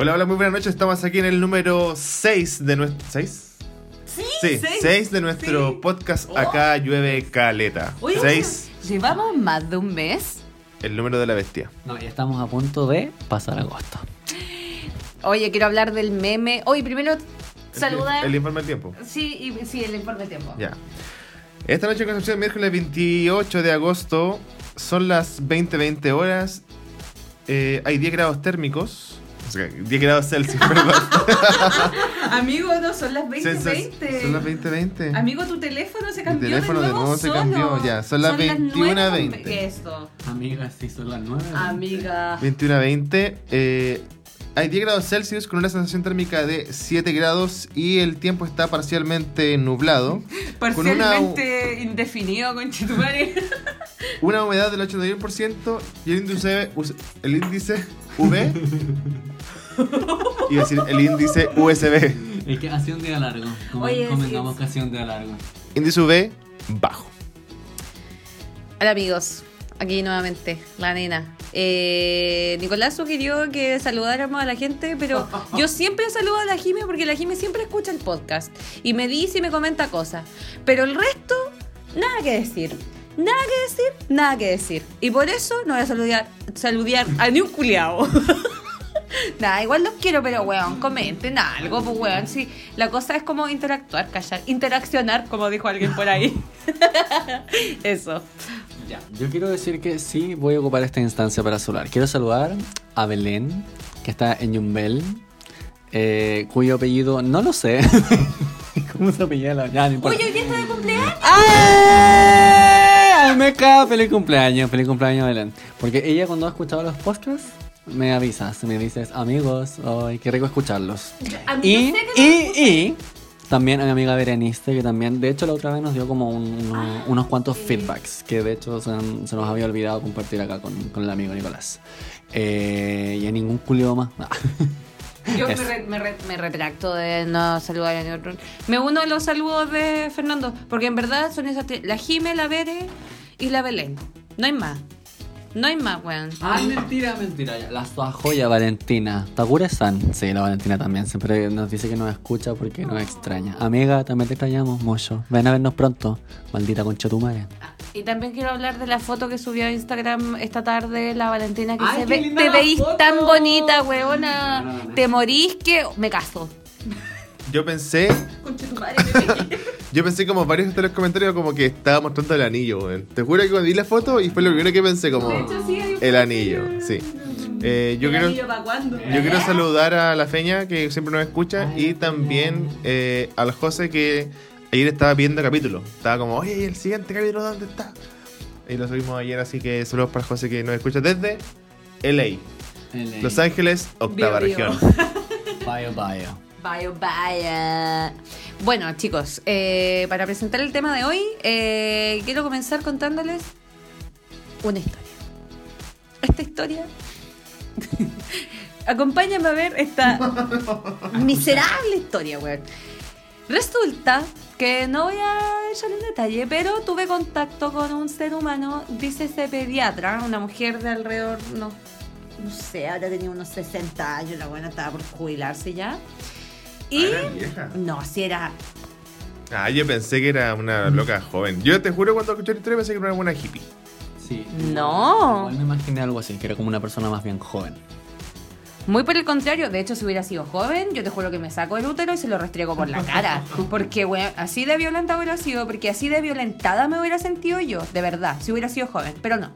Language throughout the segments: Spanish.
Hola, hola, muy buenas noches. Estamos aquí en el número 6 de nuestro. ¿6? Sí, Sí, seis. 6 de nuestro Sí. podcast Oh. Acá llueve caleta. Oye, 6, Llevamos más de un mes. el número de la bestia. No, ya estamos a punto de pasar agosto. Oye, quiero hablar del meme. Oye, primero saludar. El, informe del tiempo. Sí, y- sí, el informe de tiempo. Ya. Esta noche en Concepción, miércoles 28 de agosto, son las 20-20 horas. Eh, hay 10 grados térmicos. O sea, 10 grados Celsius, perdón. Amigo, no, son las 20.20. Son las 20-20. Amigo, tu teléfono se Mi cambió teléfono de de nuevo, se cambió, ya, son las 21:20. 9:20. Eso, Amigas, sí son las nueve. amiga. 21 a 20. eh, hay 10 grados Celsius con una sensación térmica de 7 grados y el tiempo está parcialmente nublado. Con una, Parcialmente indefinido, con Chitumare. una humedad del 81% y el índice, el índice V. A decir el índice USB. Es que hace un día largo. Como Oye, sí. que hace un día largo. Índice V bajo. Hola amigos, aquí nuevamente, la nena. Eh, Nicolás sugirió que saludáramos a la gente, pero yo siempre saludo a la Jime porque la Jime siempre escucha el podcast y me dice y me comenta cosas. Pero el resto, nada que decir. Nada que decir, nada que decir. Y por eso no voy a saludar, saludar a ni un culiao. Nada, igual los quiero, pero weón, comenten algo, pues weón. Sí, la cosa es como interactuar, callar, interaccionar, como dijo alguien por ahí. Eso. Ya. Yo quiero decir que sí voy a ocupar esta instancia para saludar. Quiero saludar a Belén, que está en Yumbel, eh, cuyo apellido no lo sé. ¿Cómo se apellida la.? Ya, no importa. Oye, hoy está de cumpleaños. ¡Ay! ¡Ay, me cago! ¡Feliz cumpleaños! ¡Feliz cumpleaños, Belén! Porque ella cuando ha escuchado los podcasts, me avisas, me dices, amigos, ¡ay, qué rico escucharlos! A mí Y, sé y, y también a mi amiga Berenice, que también, de hecho, la otra vez nos dio como un- unos, unos cuantos feedbacks, que de hecho se, han- se nos había olvidado compartir acá con, con el amigo Nicolás. Eh, y a ningún culio más. Yo me, re- me re- me retracto de no saludar a otro. Me uno a los saludos de Fernando, porque en verdad son esas tres, la Jime, la Bere y la Belén. No hay más. No hay más, weón. Ay, mentira, mentira. ya. La sua joya Valentina. ¿Takure-san? Sí, la Valentina también. Siempre nos dice que nos escucha porque nos extraña. Amiga, también te extrañamos mucho. Ven a vernos pronto. Maldita concha tu madre. Y también quiero hablar de la foto que subió a Instagram esta tarde la Valentina, que Ay, se qué ve, linda te la veís foto. tan bonita, weona. Te morís que me caso. Yo pensé, yo pensé como varios de los comentarios como que estaba mostrando el anillo, weón. Te juro que cuando vi la foto y fue lo primero que pensé como De hecho, sí, el anillo, sí. Eh, yo ¿El quiero anillo pa' cuándo? Yo quiero saludar a la Feña que siempre nos escucha y también eh, al José que ayer estaba viendo capítulo. Estaba como, oye, ¿y el siguiente capítulo dónde está? Y lo subimos ayer, así que saludos para José que nos escucha desde LA, Los Ángeles, octava Bio, bio. región. Bio, bio. Vaya, vaya. Bueno, chicos, eh, para presentar el tema de hoy, eh, quiero comenzar contándoles una historia. Esta historia. Acompáñame a ver esta miserable historia, weón. Resulta que no voy a echar en detalle, pero tuve contacto con un ser humano, dice ese pediatra, una mujer de alrededor, no, no sé, ahora tenía unos 60 años, la buena estaba por jubilarse ya. Y Ah, era vieja. no, si era Ah, yo pensé que era una loca joven. Yo te juro cuando escuché la historia pensé que era una hippie. Sí. No. Igual me imaginé algo así, que era como una persona más bien joven. Muy por el contrario, de hecho, si hubiera sido joven, yo te juro que me saco el útero y se lo restriego por la cara. Porque, weón, así de violenta hubiera sido, porque así de violentada me hubiera sentido yo, de verdad, si hubiera sido joven, pero no.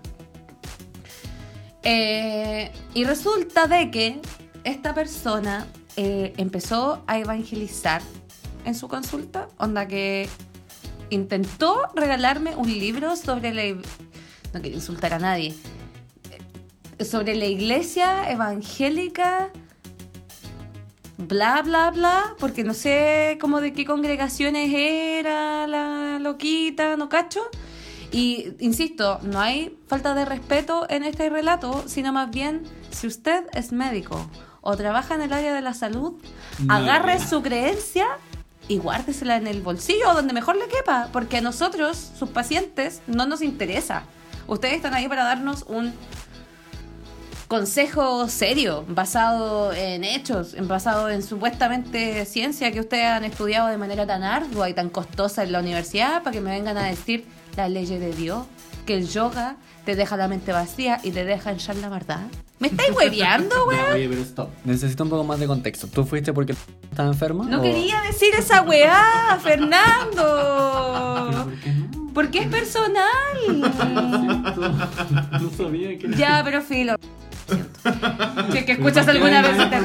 Eh, y resulta de que esta persona eh, empezó a evangelizar en su consulta, onda que intentó regalarme un libro sobre la... No quiero insultar a nadie, sobre la iglesia evangélica, bla, bla, bla, porque no sé cómo de qué congregaciones era la loquita, no cacho. Y insisto, no hay falta de respeto en este relato, sino más bien, si usted es médico o trabaja en el área de la salud, No. agarre su creencia y guárdesela en el bolsillo o donde mejor le quepa, porque a nosotros, sus pacientes, no nos interesa. Ustedes están ahí para darnos un consejo serio, basado en hechos, basado en supuestamente ciencia que ustedes han estudiado de manera tan ardua y tan costosa en la universidad, para que me vengan a decir las leyes de Dios, que el yoga te deja la mente vacía y te deja echar la verdad. ¿Me estáis hueveando, weón? oye, pero stop. Necesito un poco más de contexto. ¿Tú fuiste porque estaba enferma? No o- quería decir esa weá, ¿Pero Fernando. por qué no? Porque es personal. No sabía que... Ya, pero filo. Si es que escuchas alguna vez este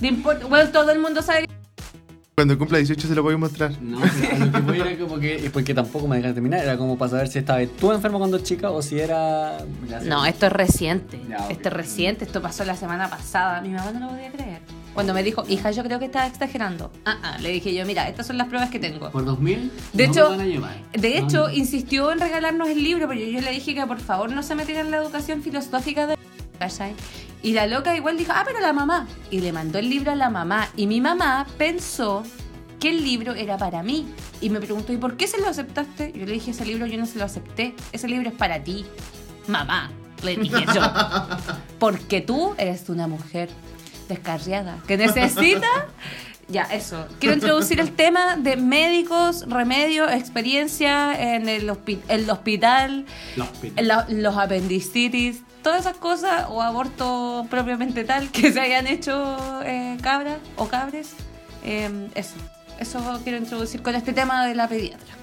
No importa, bueno, todo el mundo sabe que Cuando cumpla 18 se lo voy a mostrar. No, pero lo que voy era como que... Porque tampoco me dejan terminar. Era como para saber si estaba tú enferma cuando chica o si era... No, esto es reciente. Ya, ok. Esto es reciente, esto pasó la semana pasada. Mi mamá no lo podía creer. Cuando me dijo, hija, yo creo que estás exagerando. Ah, ah, le dije yo, mira, estas son las pruebas que tengo. Por 2000 De no hecho- me van a llevar. De hecho, no. insistió en regalarnos el libro, pero yo le dije que por favor no se metiera en la educación filosófica de... ¿cachai? Y la loca igual dijo, ah, pero la mamá. Y le mandó el libro a la mamá. Y mi mamá pensó que el libro era para mí. Y me preguntó, ¿y por qué se lo aceptaste? Yo le dije, ese libro yo no se lo acepté. Ese libro es para ti. Mamá, le dije yo. Porque tú eres una mujer descarriada que necesita... Ya, eso. Quiero introducir el tema de médicos, remedios, experiencia en el, hospi- en el hospital, Los los apendicitis, todas esas cosas, o aborto propiamente tal, que se hayan hecho eh, cabras o cabres. Eh, eso. Eso quiero introducir con este tema de la pediatra.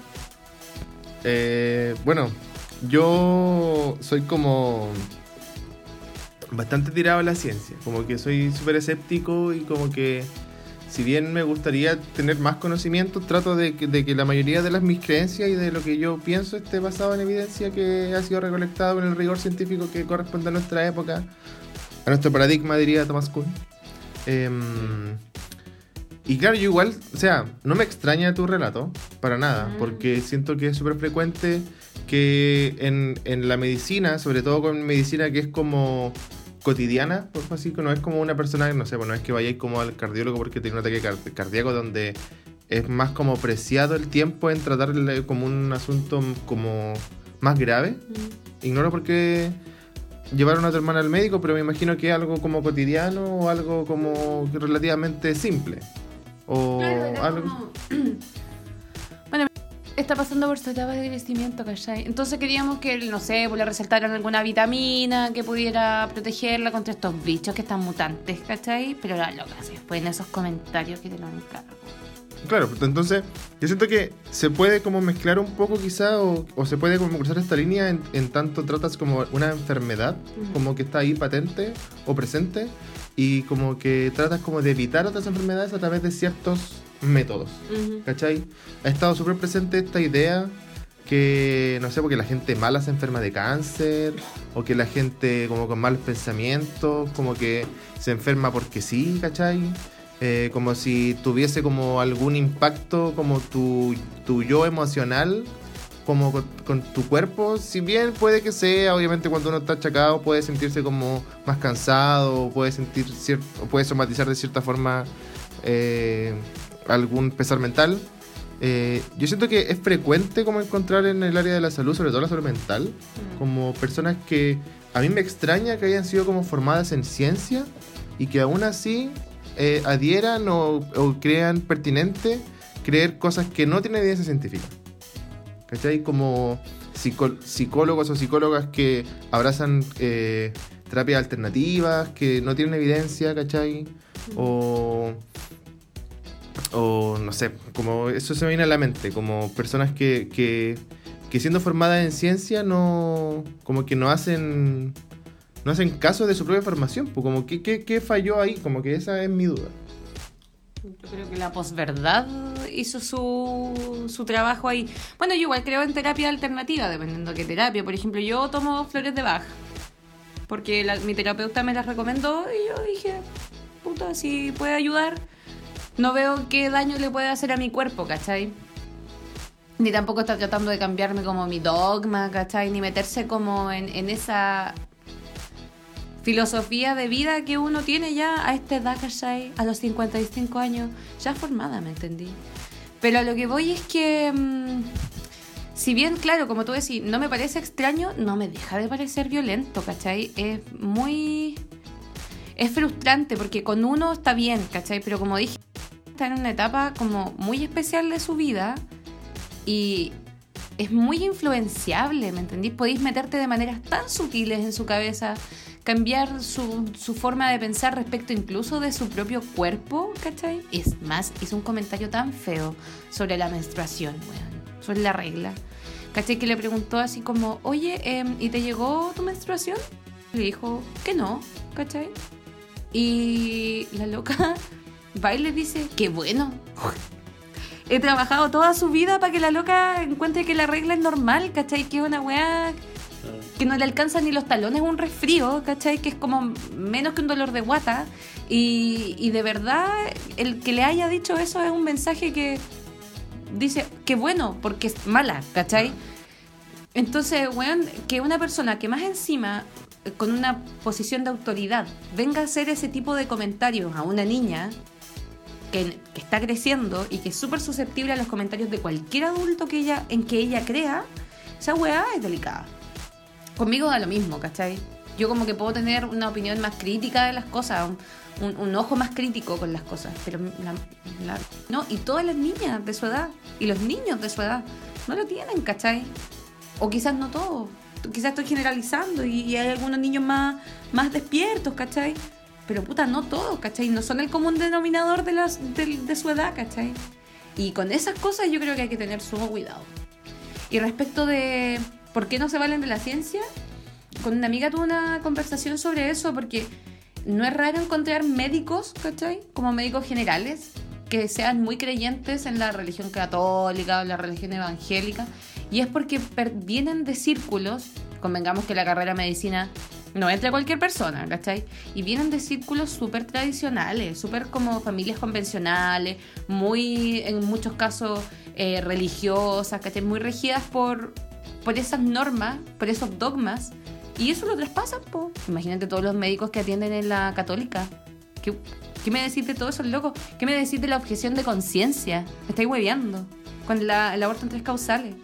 Eh, bueno, yo soy como bastante tirado a la ciencia, como que soy súper escéptico y como que si bien me gustaría tener más conocimiento, trato de que, de que la mayoría de las mis creencias y de lo que yo pienso esté basado en evidencia que ha sido recolectado en el rigor científico que corresponde a nuestra época, a nuestro paradigma, diría Thomas Kuhn. Em, y claro, yo igual, o sea, no me extraña tu relato, para nada, Mm. porque siento que es súper frecuente que en, en la medicina, sobre todo con medicina que es como cotidiana, por así que no es como una persona, no sé, pues no es que vayáis como al cardiólogo porque tiene un ataque car- cardíaco donde es más como preciado el tiempo en tratarle como un asunto como más grave. Ignoro por qué llevaron a tu hermana al médico, pero me imagino que es algo como cotidiano o algo como relativamente simple. O algo... Bueno, está pasando por su etapa de crecimiento, ¿cachai? Entonces queríamos que, no sé, pues le resaltaran alguna vitamina que pudiera protegerla contra estos bichos que están mutantes, ¿cachai? Pero la loca se en esos comentarios que te lo encargo. Claro, entonces yo siento que se puede como mezclar un poco quizá o, o se puede como cruzar esta línea en, en tanto tratas como una enfermedad, como que está ahí patente o presente y como que tratas como de evitar otras enfermedades a través de ciertos métodos. ¿Cachai? Ha estado súper presente esta idea que, no sé, porque la gente mala se enferma de cáncer, o que la gente como con malos pensamientos, como que se enferma porque sí, ¿cachai? Eh, como si tuviese como algún impacto como tu, tu yo emocional como con, con tu cuerpo, si bien puede que sea, obviamente cuando uno está achacado puede sentirse como más cansado, puede sentir cier- o puede somatizar de cierta forma eh, algún pesar mental. Eh, yo siento que es frecuente como encontrar en el área de la salud, sobre todo la salud mental, como personas que a mí me extraña que hayan sido como formadas en ciencia y que aún así eh, adhieran o, o crean pertinente creer cosas que no tienen evidencia científica. ¿Cachai? Como psicólogos o psicólogas que abrazan eh, terapias alternativas que no tienen evidencia, ¿cachai? O, o no sé, como eso se me viene a la mente, como personas que, que, que siendo formadas en ciencia no, como que no hacen, no hacen caso de su propia formación, pues como que, ¿qué, qué falló ahí? Como que esa es mi duda. Yo creo que la posverdad hizo su, su trabajo ahí. Bueno, yo igual creo en terapia alternativa, dependiendo de qué terapia. Por ejemplo, yo tomo flores de Bach, porque la- mi terapeuta me las recomendó y yo dije, puta, si puede ayudar, no veo qué daño le puede hacer a mi cuerpo, ¿cachai? Ni tampoco está tratando de cambiarme como mi dogma, ¿cachai? Ni meterse como en, en esa filosofía de vida que uno tiene ya a esta edad, ¿cachai? A los 55 años, ya formada, ¿me entendí? Pero a lo que voy es que mm, si bien, claro, como tú decís, no me parece extraño, no me deja de parecer violento, ¿cachai? Es muy... Es frustrante porque con uno está bien, ¿cachai? Pero como dije, está en una etapa como muy especial de su vida y es muy influenciable, ¿me entendís? Podéis meterte de maneras tan sutiles en su cabeza, cambiar su, su forma de pensar respecto incluso de su propio cuerpo, ¿cachai? Es más, hizo un comentario tan feo sobre la menstruación, weón, sobre la regla. ¿Cachai? Que le preguntó así como, oye, em, ¿y te llegó tu menstruación? Le dijo que no, ¿cachai? Y la loca va y le dice, qué bueno. He trabajado toda su vida para que la loca encuentre que la regla es normal, ¿cachai? Que es una weá que no le alcanza ni los talones un resfrío, ¿cachai? Que es como menos que un dolor de guata. Y, y de verdad, el que le haya dicho eso es un mensaje que dice, qué bueno, porque es mala, ¿cachai? Entonces, weón, que una persona que más encima, eh, con una posición de autoridad, venga a hacer ese tipo de comentarios a una niña que, que está creciendo y que es súper susceptible a los comentarios de cualquier adulto que ella, en que ella crea, esa weá es delicada. Conmigo da lo mismo, ¿cachai? Yo como que puedo tener una opinión más crítica de las cosas, un, un- un ojo más crítico con las cosas, pero la, la- no, y todas las niñas de su edad y los niños de su edad no lo tienen, ¿cachai? O quizás no todos, quizás estoy generalizando y, y hay algunos niños más, más despiertos, ¿cachai? Pero puta, no todos, ¿cachai? No son el común denominador de, las, de, de su edad, ¿cachai? Y con esas cosas yo creo que hay que tener sumo cuidado. Y respecto de por qué no se valen de la ciencia, con una amiga tuve una conversación sobre eso porque no es raro encontrar médicos, ¿cachai? Como médicos generales que sean muy creyentes en la religión católica o la religión evangélica. Y es porque vienen de círculos, convengamos que la carrera de medicina no entra cualquier persona, ¿cachai? Y vienen de círculos súper tradicionales, súper como familias convencionales, muy, en muchos casos, eh, religiosas, ¿cachai? Muy regidas por, por esas normas, por esos dogmas. Y eso lo traspasan, po. Imagínate todos los médicos que atienden en la católica. ¿Qué, me decís de todo eso, loco? ¿Qué me decís de la objeción de conciencia? Me estáis hueveando. Con la- el aborto en tres causales.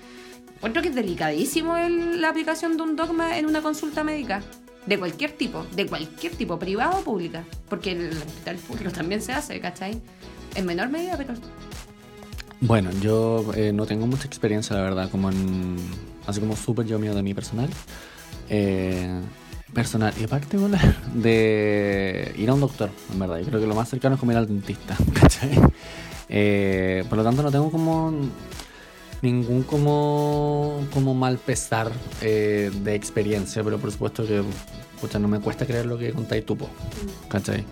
Encuentro que es delicadísimo el- la aplicación de un dogma en una consulta médica. De cualquier tipo, de cualquier tipo, privado o pública. Porque en el hospital público también se hace, ¿cachai? En menor medida, pero Bueno, yo eh, no tengo mucha experiencia, la verdad, como en. Así como súper yo mío de mi personal. Eh, personal y particular de ir a un doctor, en verdad. Yo creo que lo más cercano es como ir al dentista, ¿cachai? Eh, por lo tanto, no tengo como ningún como, como mal pesar eh, de experiencia, pero por supuesto que pucha, no me cuesta creer lo que contáis tú, ¿cachai?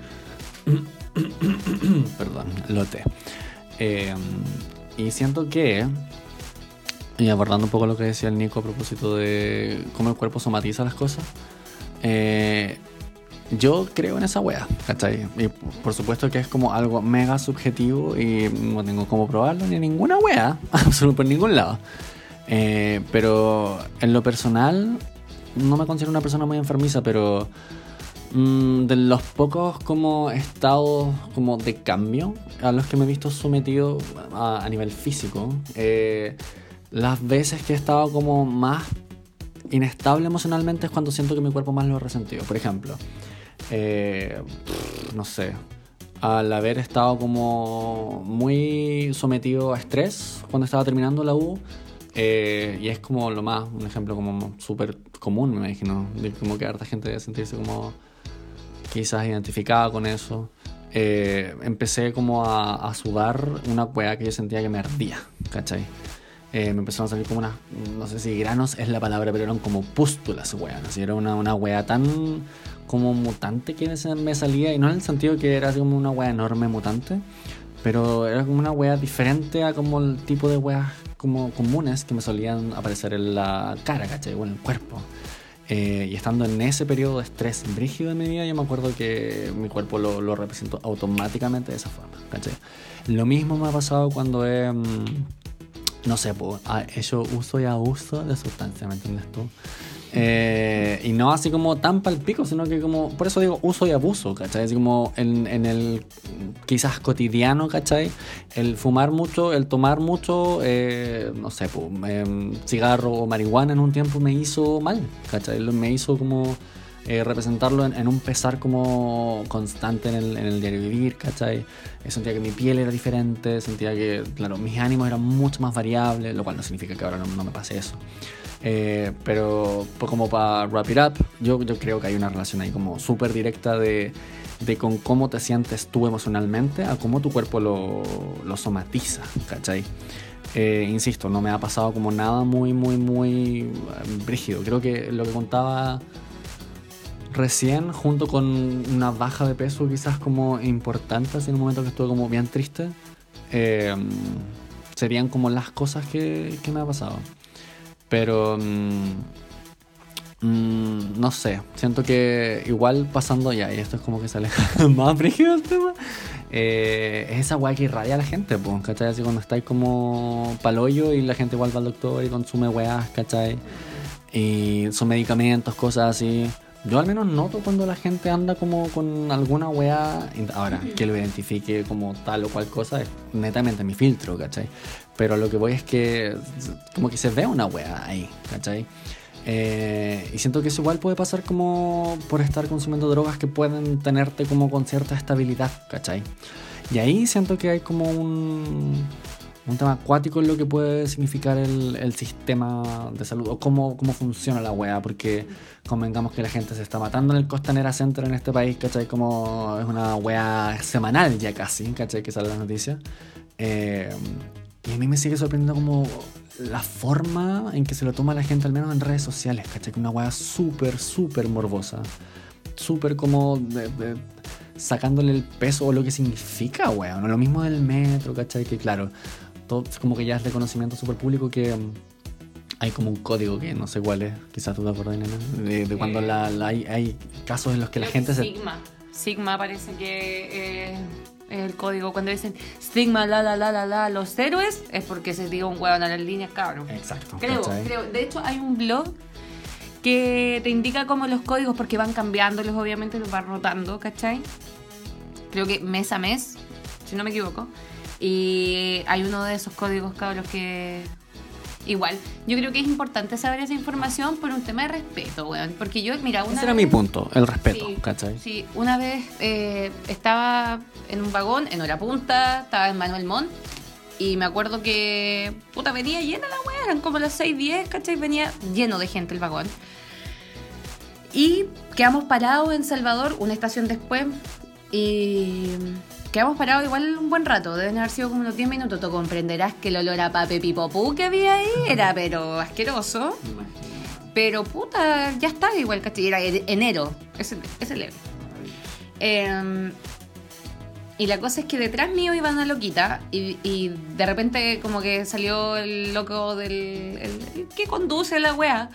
Perdón, lote. Eh, y siento que, y abordando un poco lo que decía el Nico a propósito de cómo el cuerpo somatiza las cosas, eh, yo creo en esa wea, ¿cachai? Y por supuesto que es como algo mega subjetivo y no tengo cómo probarlo ni ninguna wea, absolutamente por ningún lado. Eh, pero en lo personal, no me considero una persona muy enfermiza, pero mm, de los pocos como estados como de cambio a los que me he visto sometido a, a nivel físico, eh, las veces que he estado como más inestable emocionalmente es cuando siento que mi cuerpo más lo ha resentido. Por ejemplo, eh, no sé, al haber estado como muy sometido a estrés cuando estaba terminando la U, eh, y es como lo más, un ejemplo como súper común, me imagino, de como que harta gente debe sentirse como quizás identificada con eso. Eh, empecé como a, a sudar una cueva que yo sentía que me ardía, ¿cachai? Eh, me empezaron a salir como unas, no sé si granos es la palabra, pero eran como pústulas, weón. Así era una, una wea tan como mutante que me salía, y no en el sentido que era así como una wea enorme mutante, pero era como una wea diferente a como el tipo de weas como comunes que me solían aparecer en la cara, ¿cachai? O en el cuerpo. Eh, y estando en ese periodo de estrés brígido de mi vida, yo me acuerdo que mi cuerpo lo, lo representó automáticamente de esa forma, ¿cachai? Lo mismo me ha pasado cuando he, mm, no sé, ha hecho uso y abuso de sustancias, ¿me entiendes tú? Eh, y no así como tan palpico, sino que como, por eso digo uso y abuso, ¿cachai? Así como en, en el quizás cotidiano, ¿cachai? El fumar mucho, el tomar mucho, eh, no sé, pues, em, cigarro o marihuana en un tiempo me hizo mal, ¿cachai? Me hizo como eh, representarlo en, en un pesar como constante en el, en el diario vivir, ¿cachai? Eh, sentía que mi piel era diferente, sentía que, claro, mis ánimos eran mucho más variables, lo cual no significa que ahora no, no me pase eso. Eh, pero pues, como para wrap it up, yo, yo creo que hay una relación ahí como súper directa de, de con cómo te sientes tú emocionalmente a cómo tu cuerpo lo, lo somatiza, ¿cachai? Eh, insisto, no me ha pasado como nada muy, muy, muy eh, brígido. Creo que lo que contaba recién, junto con una baja de peso quizás como importante, así en un momento que estuve como bien triste, eh, serían como las cosas que, me ha pasado. Pero... mm, mm, no sé, siento que igual pasando ya, y esto es como que se aleja más brígido el tema, eh, es esa weá que irradia a la gente, pues, ¿cachai? Así cuando estáis como paloyo y la gente igual va al doctor y consume weás, ¿cachai? Y son medicamentos, cosas así. Yo al menos noto cuando la gente anda como con alguna weá. Ahora, que lo identifique como tal o cual cosa es netamente mi filtro, ¿cachai? Pero lo que voy es que como que se ve una weá ahí, ¿cachai? Eh, y siento que eso igual puede pasar como por estar consumiendo drogas que pueden tenerte como con cierta estabilidad, ¿cachai? Y ahí siento que hay como un, un tema acuático en lo que puede significar el, el sistema de salud o cómo, cómo funciona la weá, porque convengamos que la gente se está matando en el Costanera Center en este país, ¿cachai? Como es una weá semanal ya casi, ¿cachai? Que sale la noticia. Eh, y a mí me sigue sorprendiendo como la forma en que se lo toma la gente, al menos en redes sociales, ¿cachai? Que una weá súper, súper morbosa. Súper como sacándole el peso o lo que significa, weón. Lo mismo del metro, ¿cachai? Que claro, todo es como que ya es de conocimiento súper público que mm, hay como un código que no sé cuál es, quizás tú te acuerdas, nena, de, de cuando la, la- hay, hay casos en los que la gente se... Sigma. Sigma parece que eh, es el código. Cuando dicen Sigma, la, la, la, la, la, los héroes, es porque se dio un hueón a las líneas, cabrón. Exacto. Creo, creo. De hecho, hay un blog que te indica como los códigos, porque van cambiándolos, obviamente, los van rotando, ¿cachai? Creo que mes a mes, si no me equivoco. Y hay uno de esos códigos, cabros, que. Igual, yo creo que es importante saber esa información por un tema de respeto, weón. Porque yo, mira, una Ese era mi punto, el respeto, Sí, ¿cachai? Sí, una vez eh, estaba en un vagón, en hora punta, estaba en Manuel Montt, y me acuerdo que, puta, venía llena la weá, eran como las 6, 10, ¿cachai? Venía lleno de gente el vagón. Y quedamos parados en Salvador, una estación después, y quedamos parados igual un buen rato, deben haber sido como unos 10 minutos. Tú comprenderás que el olor a pape pipopú que había ahí era, pero asqueroso. Pero puta, ya estaba igual, ¿cachai? Era en- enero, es, es leve. Eh, y la cosa es que detrás mío iba una loquita y, y de repente como que salió el loco del... el- el que conduce la wea.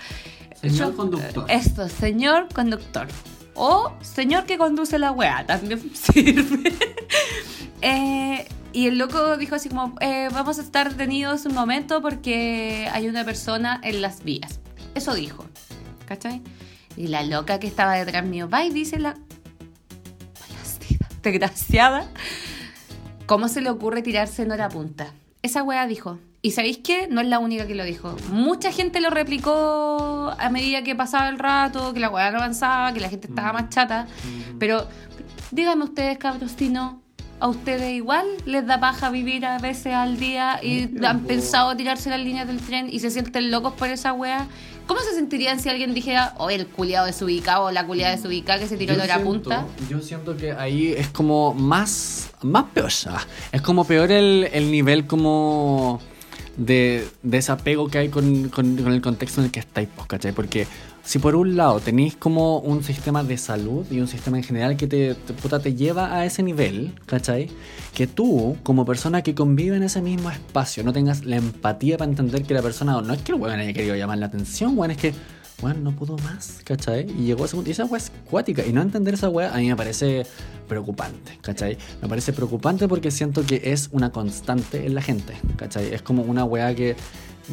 Señor conductor. Esto, señor conductor. O señor que conduce la wea, también sirve. Eh, y el loco dijo así como, eh, vamos a estar detenidos un momento porque hay una persona en las vías. Eso dijo, ¿cachai? Y la loca que estaba detrás mío va y dice la... Desgraciada. ¿Cómo se le ocurre tirarse en hora punta? Esa wea dijo. Y sabéis qué? No es la única que lo dijo. Mucha gente lo replicó a medida que pasaba el rato, que la wea no avanzaba, que la gente estaba más chata. Pero díganme ustedes, cabros, si no, a ustedes igual les da paja vivir a veces al día y No, han pensado tirarse las líneas del tren y se sienten locos por esa wea. ¿Cómo se sentirían si alguien dijera, oye, el culiado desubicado o la culiada desubicada que se tiró hora siento- punta? Yo siento que ahí es como más, más peor. Es como peor el, el nivel como de desapego que hay con, con- con el contexto en el que estáis, pues, ¿cachai? Porque si por un lado tenéis como un sistema de salud y un sistema en general que te, puta, te lleva a ese nivel, ¿cachai? Que tú, como persona que convive en ese mismo espacio, no tengas la empatía para entender que la persona, no es que el weón haya querido llamar la atención, weón, es que, weón, no pudo más, ¿cachai? Y llegó a ese punto, y esa weá es cuática, y no entender esa weá a mí me parece preocupante, ¿cachai? Me parece preocupante porque siento que es una constante en la gente, ¿cachai? Es como una weá que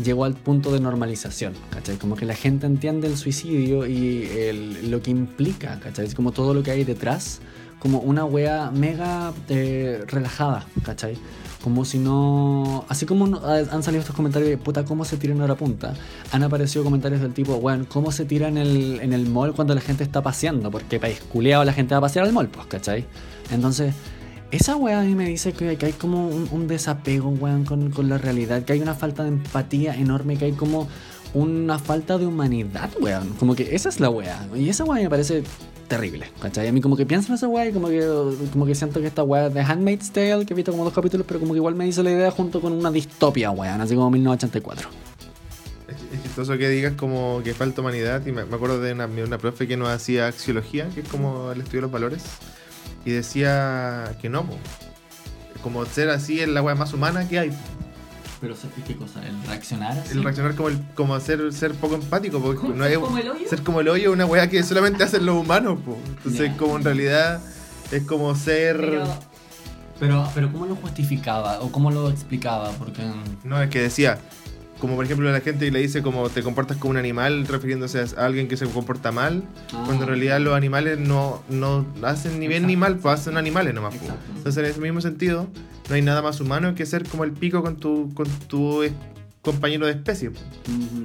llegó al punto de normalización, ¿cachai? Como que la gente entiende el suicidio y el- lo que implica, ¿cachai? Es como todo lo que hay detrás, como una wea mega eh, relajada, ¿cachai? Como si no... Así como ha- han salido estos comentarios de puta, ¿cómo se tira en hora punta? Han aparecido comentarios del tipo, bueno, ¿cómo se tira en el, en el mall cuando la gente está paseando? Porque país culeado la gente va a pasear al mall, pues, ¿cachai? Entonces, esa weá a mí me dice que, que hay como un, desapego, weón, con, con la realidad, que hay una falta de empatía enorme, que hay como una falta de humanidad, weón. Como que esa es la weá. Y esa weá me parece terrible, ¿cachai? A mí como que pienso en esa weá y como que, como que siento que esta weá de Handmaid's Tale, que he visto como dos capítulos, pero como que igual me hizo la idea junto con una distopia, weón, así como 1984. Es es chistoso que digas como que falta humanidad. Y me, me acuerdo de una, una profe que nos hacía axiología, que es como el estudio de los valores. Y decía que no, po. como ser así es la weá más humana que hay. Pero ¿qué cosa? ¿El reaccionar así? El reaccionar como, el, como ser, ser poco empático. Porque no es, ¿Como el hoyo? ser como el hoyo es una weá que solamente hacen los humanos. po. Entonces, Ya. como en realidad es como ser. Pero Pero, pero ¿cómo lo justificaba? ¿O cómo lo explicaba? Porque... No, es que decía, como por ejemplo la gente le dice como te comportas como un animal, refiriéndose a alguien que se comporta mal, Ah. cuando en realidad los animales no, no hacen ni bien ni mal, pues hacen animales nomás. pues. Entonces en ese mismo sentido, no hay nada más humano que ser como el pico con tu, con tu compañero de especie.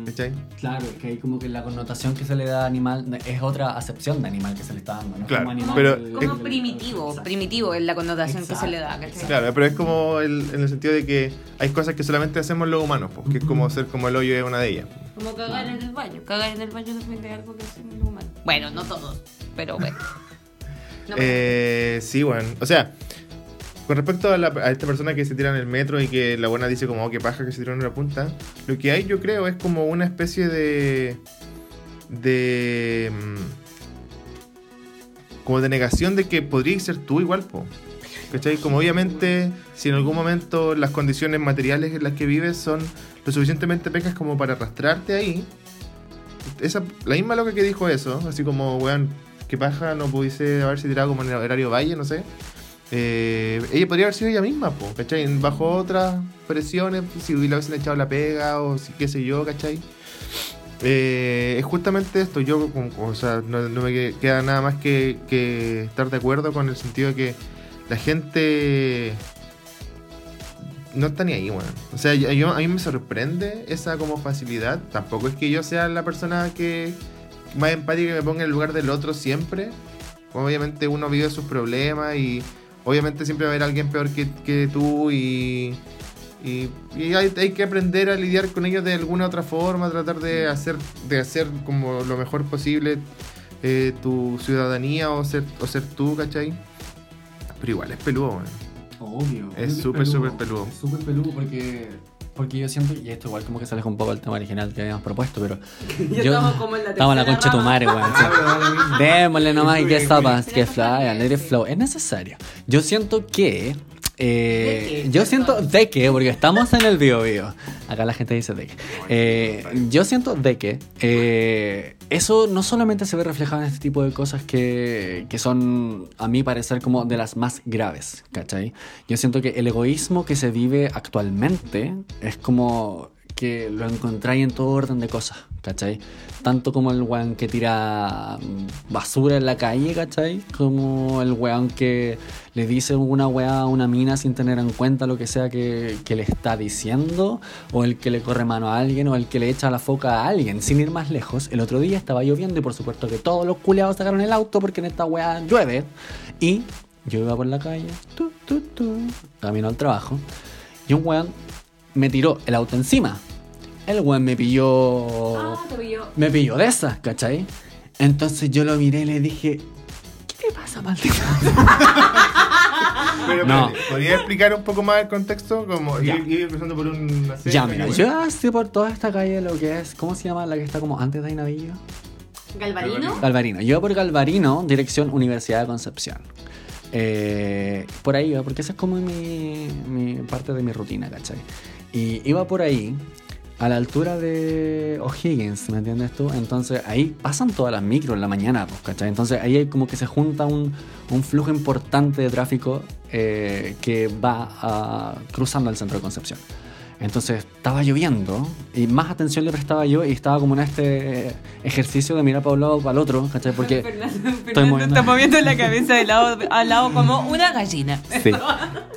¿Cachai? Claro, es que hay como que la connotación que se le da a animal es otra acepción de animal que se le está dando, ¿no? Claro, Como animal, pero- el- como el- primitivo, Exacto. primitivo es la connotación que se le da. ¿cachai? Claro, pero es como el- en el sentido de que hay cosas que solamente hacemos los humanos, pues, que es como ser como el hoyo es una de ellas. Como cagar en el baño. Cagar en el baño también es algo que hacen los humanos. Bueno, no todos, pero bueno. No, Eh, sí, bueno. O sea, con respecto a, la- a esta persona que se tira en el metro y que la buena dice como, oh, qué paja que se tiró en la punta, lo que hay yo creo es como una especie de... de... mm, como de negación de que podrías ser tú igual, po. ¿Cachai? Como obviamente, si en algún momento las condiciones materiales en las que vives son lo suficientemente pecas como para arrastrarte ahí, esa, la misma loca que dijo eso, así como, weón, qué paja no pudiese haberse tirado como en el horario valle, no sé. Eh, ella podría haber sido ella misma, po, ¿cachai? Bajo otras presiones, si le hubiesen echado la pega o si, qué sé yo, ¿cachai? Eh, es justamente esto, yo, o sea, no, me que- queda nada más que, estar de acuerdo con el sentido de que la gente no está ni ahí, weón. O sea, a mí me sorprende esa como facilidad. Tampoco es que yo sea la persona que más empática que me ponga en el lugar del otro siempre. Obviamente uno vive sus problemas y obviamente siempre va a haber alguien peor que, que tú y, y, y hay, hay que aprender a lidiar con ellos de alguna otra forma, tratar de hacer, de hacer como lo mejor posible eh, tu ciudadanía o ser, o ser tú, ¿cachai? Pero igual es peludo, weón. Obvio. Es súper, súper peludo. Es súper peludo porque, porque yo siento, y esto igual como que sale un poco del tema original que habíamos propuesto, pero yo- estamos como en la estamos en la concha de tu madre, weón. Démosle nomás y que sopas, que fly, let it flow. Es necesario. Yo siento que. Eh, yo siento de que, porque estamos en el bio bio. Acá la gente dice de que. Eh, yo siento de que eh, eso no solamente se ve reflejado en este tipo de cosas que, que son, a mi parecer, como de las más graves, ¿cachai? Yo siento que el egoísmo que se vive actualmente es como que lo encontráis en todo orden de cosas, ¿cachai? Tanto como el weón que tira mm, basura en la calle, ¿cachai? Como el weón que le dice una weá a una mina sin tener en cuenta lo que sea que, le está diciendo, o el que le corre mano a alguien, o el que le echa la foca a alguien, sin ir más lejos. El otro día estaba lloviendo y por supuesto que todos los culeados sacaron el auto porque en esta weá llueve. Y yo iba por la calle, camino al trabajo, y un weón me tiró el auto encima. El weón me pilló. Ah, te pilló. Me pilló de esas, ¿cachai? Entonces yo lo miré y le dije, ¿qué te pasa, maldito? Pero, No. ¿podría explicar un poco más el contexto? Como Ya. ir, ir cruzando por serie. ya, mira, yo así por toda esta calle lo que es, ¿cómo se llama la que está como antes de Ainavillo? ¿Galvarino? Galvarino. Yo iba por Galvarino, dirección Universidad de Concepción. Eh, por ahí iba, porque esa es como mi, mi parte de mi rutina, ¿cachai? Y iba por ahí, a la altura de O'Higgins, ¿me entiendes tú? Entonces ahí pasan todas las micros en la mañana, pues, ¿cachai? Entonces ahí hay como que se junta un, un flujo importante de tráfico eh, que va ah, cruzando el centro de Concepción. Entonces estaba lloviendo y más atención le prestaba yo y estaba como en este ejercicio de mirar para un lado para el otro, ¿cachai? Porque Fernando, Estoy moviendo. está moviendo la cabeza de lado a lado como una gallina. Sí.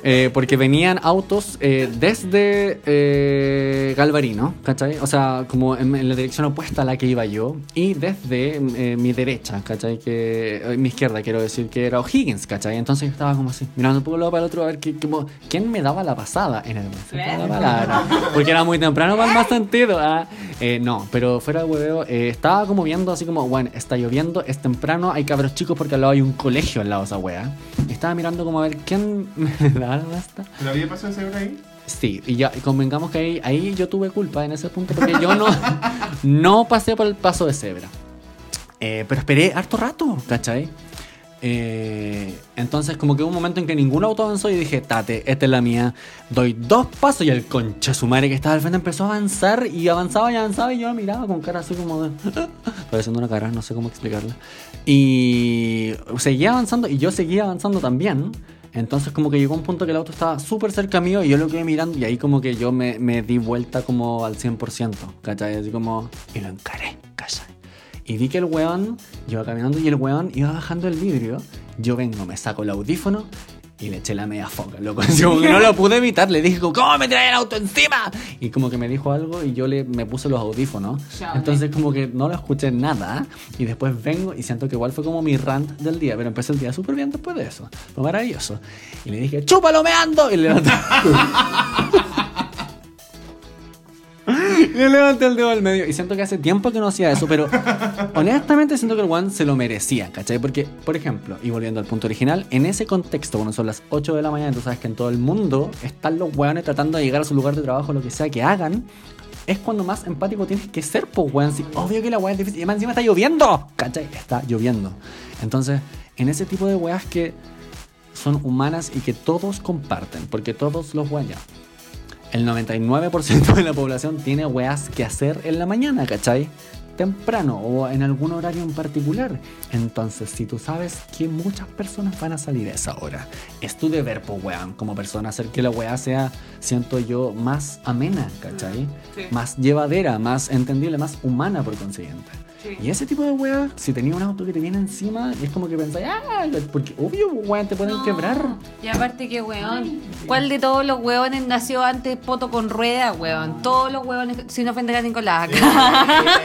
Eh, porque venían autos eh, desde eh, Galvarino, ¿cachai? O sea, como en, en la dirección opuesta a la que iba yo. Y desde eh, mi derecha, ¿cachai? Que, eh, mi izquierda, quiero decir, que era O'Higgins, ¿cachai? Entonces yo estaba como así, mirando un poco lado para el otro a ver como, quién me daba la pasada en el Porque era muy temprano para el más sentido. ah. Eh, no, pero fuera de hueveo, eh, estaba como viendo así como, bueno, está lloviendo, es temprano, hay cabros chicos porque al lado hay un colegio al lado de esa wea. Estaba mirando como a ver quién me da la basta. ¿No había pasado ese ahí? Sí, y ya y convengamos que ahí, ahí yo tuve culpa en ese punto porque yo no, no pasé por el paso de cebra. Eh, pero esperé harto rato, ¿cachai? Eh, entonces como que hubo un momento en que ningún auto avanzó y dije, tate, esta es la mía. Doy dos pasos y el concha su madre que estaba al frente empezó a avanzar y avanzaba y avanzaba y yo lo miraba con cara así como de... Estoy una cara, no sé cómo explicarla. Y seguía avanzando y yo seguía avanzando también. Entonces como que llegó un punto que el auto estaba súper cerca mío y yo lo quedé mirando y ahí como que yo me, me di vuelta como al 100%, ¿cachai? Así como... Y lo encaré, ¿cachai? Y vi que el weón iba caminando y el weón iba bajando el vidrio. Yo vengo, me saco el audífono y le eché la media foca, loco. Como que no lo pude evitar. Le dije, ¿cómo me trae el auto encima? Y como que me dijo algo y yo le, me puse los audífonos. Entonces como que no lo escuché nada. Y después vengo y siento que igual fue como mi rant del día. Pero empecé el día súper bien después de eso. Fue maravilloso. Y le dije, ¡chúpalo, me ando! Y le. Le levanté el dedo al medio y siento que hace tiempo que no hacía eso, pero honestamente siento que el one se lo merecía, ¿cachai? Porque, por ejemplo, y volviendo al punto original, en ese contexto, cuando son las 8 de la mañana, tú sabes que en todo el mundo están los weones tratando de llegar a su lugar de trabajo, lo que sea que hagan, es cuando más empático tienes que ser, pues, weón. Sí, obvio que la weá es difícil. Y además encima está lloviendo, ¿cachai? Está lloviendo. Entonces, en ese tipo de weas que son humanas y que todos comparten, porque todos los weones, el 99% de la población tiene weas que hacer en la mañana, ¿cachai? Temprano o en algún horario en particular. Entonces, si tú sabes que muchas personas van a salir a esa hora, es tu deber, pues, weón, como persona, hacer que la wea sea, siento yo, más amena, ¿cachai? Sí. Más llevadera, más entendible, más humana por consiguiente. Sí. Y ese tipo de weas, si tenía un auto que te viene encima, es como que pensáis, ah, porque obvio, weón, te pueden No. quebrar. Y aparte que weón, ¿cuál de todos los weones nació antes poto con rueda, weón? Todos los weones, sin ofender a Nicolás acá.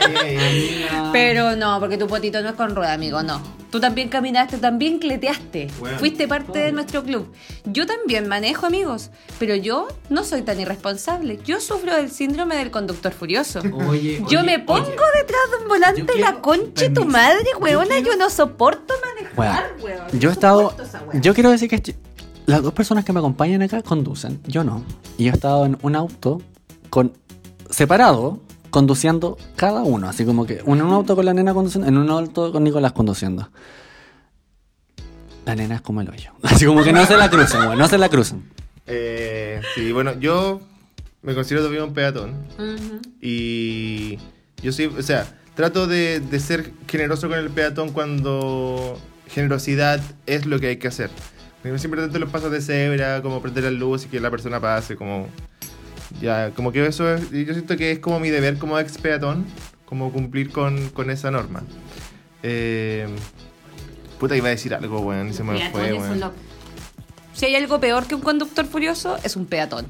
Pero no, porque tu potito no es con rueda, amigo, no. Tú también caminaste, también cleteaste. Bueno. Fuiste parte de nuestro club. Yo también manejo, amigos, pero yo no soy tan irresponsable. Yo sufro del síndrome del conductor furioso. Oye, Yo oye, me pongo oye. detrás de un volante Yo la concha de tu permiso. madre, weona. Yo, quiero- no soporto manejar, Weón, weón. Yo he estado. Yo quiero decir que las dos personas que me acompañan acá conducen. Yo no. Y yo he estado en un auto con separado, conduciendo cada uno. Así como que en un auto con la nena conduciendo, en un auto con Nicolás conduciendo. La nena es como el hoyo. Así como que no se la cruzan, weón. No se la cruzan. Eh, sí, bueno, yo me considero todavía un peatón. Y yo sí, o sea, trato de, de ser generoso con el peatón cuando generosidad es lo que hay que hacer. Siempre trato los pasos de cebra, como prender la luz y que la persona pase, como... Ya, como que eso es, yo siento que es como mi deber como ex peatón, como cumplir con, con esa norma. Eh, puta, iba a decir algo, weón, y se me fue, Peatones weón. lo- Si hay algo peor que un conductor furioso, es un peatón.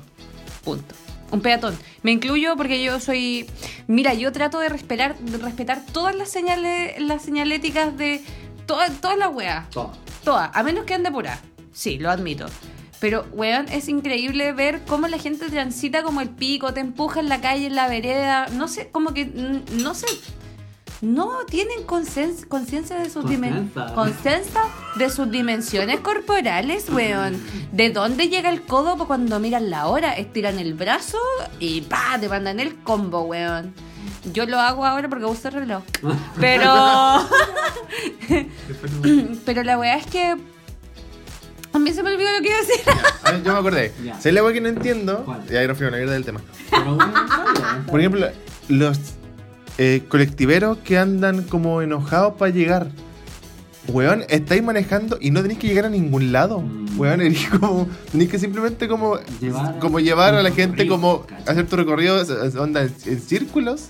Punto. Un peatón. Me incluyo porque yo soy. Mira, yo trato de respetar, de respetar todas las señales, las señaléticas de todas todas las weas. Todas. A menos que ande pura. Sí, lo admito. Pero, weón, es increíble ver cómo la gente transita como el pico, te empuja en la calle, en la vereda. No sé, como que. No sé. No tienen conciencia de sus dimensiones. De sus dimensiones corporales, weón. ¿De dónde llega el codo cuando miran la hora? Estiran el brazo y pa, te mandan el combo, weón. Yo lo hago ahora porque uso reloj. Pero. Pero la weá es que. A mí se me olvidó lo que iba a decir. Ah, yo me acordé. Ya. ¿Sabes la weá que no entiendo? ¿Cuál? Y ahí nos fuimos a la mierda del tema. Por ejemplo, los eh, colectiveros que andan como enojados para llegar. weón, estáis manejando y no tenéis que llegar a ningún lado. Mm. Weón, eres como, tenéis que simplemente como Llevar- como llevar a la gente recorrido, como hacer tu recorrido onda en, en círculos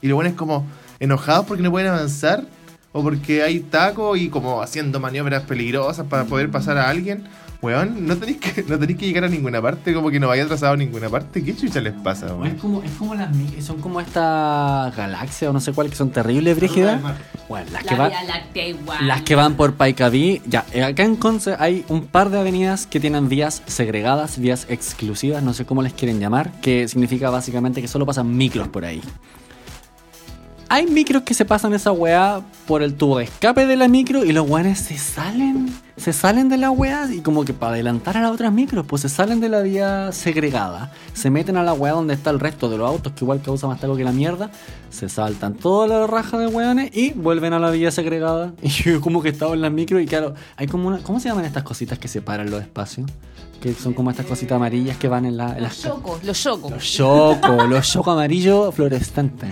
y los buenos como enojados porque no pueden avanzar o porque hay tacos y como haciendo maniobras peligrosas para poder pasar a alguien. Weón, no tenéis que, no tenéis que llegar a ninguna parte, como que no vaya atrasado a ninguna parte. ¿Qué chucha les pasa, weón? Es como, es como las son como esta galaxia o no sé cuál que son terribles brígidas. Bueno, las que La van las que van por Paicaví, ya, eh, acá en Conce hay un par de avenidas que tienen vías segregadas, vías exclusivas, no sé cómo les quieren llamar, que significa básicamente que solo pasan micros por ahí. Hay micros que se pasan esa weá por el tubo de escape de la micro y los weones se salen, se salen de la weá y como que para adelantar a las otras micros, pues se salen de la vía segregada, se meten a la weá donde está el resto de los autos que igual causa más taco que la mierda, se saltan toda la raja de weones y vuelven a la vía segregada. Y yo como que estaba en la micro y claro, hay como una, ¿cómo se llaman estas cositas que separan los espacios? Que son como estas cositas amarillas que van en, la, en Los las... chocos, los chocos. Los chocos, los chocos amarillos fluorescentes.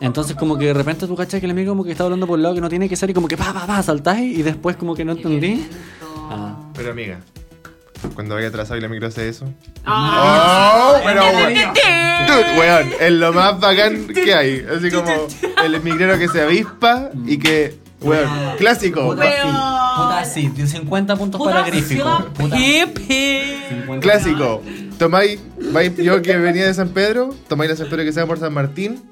Entonces como que de repente tú cachas que el amigo como que está hablando por el lado que no tiene que ser y como que pa, pa, pa, saltáis y después como que no entendí. Ah. Pero amiga, cuando vaya atrasado y la micro hace eso. Ah. ¡Oh! Pero weón. Dude, weón, es lo más bacán que hay. Así como el migrero que se avispa y que, weón, clásico. Puta sí, puta sí, 50 puntos para Grífico. Puta, Pepe. 50. Clásico. Tomáis, yo que venía de San Pedro, tomáis la San Pedro que se va por San Martín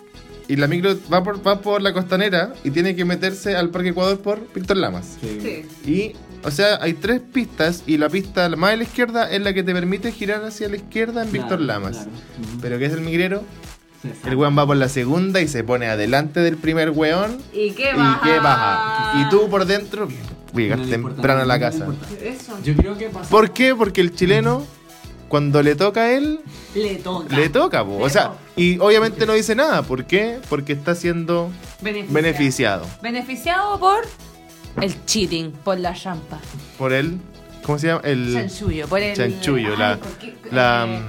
y la micro va por, va por la costanera y tiene que meterse al Parque Ecuador por Víctor Lamas. Sí. Y, o sea, hay tres pistas y la pista más a la izquierda es la que te permite girar hacia la izquierda en Claro, Víctor Lamas. claro. Pero ¿qué es el migrero? El weón va por la segunda y se pone adelante del primer weón ¿Y qué y baja? que baja. Y tú por dentro, voy a llegar No le importa, temprano a la casa. Eso. Yo creo que pasa. ¿Por qué? Porque el chileno, cuando le toca a él, Le toca. le toca, po. o sea, y obviamente no dice nada. ¿Por qué? Porque está siendo Beneficiado. beneficiado Beneficiado por el cheating, por la champa. por el, ¿cómo se llama? El Chanchullo, por el. chanchullo, Ay, la, Eh,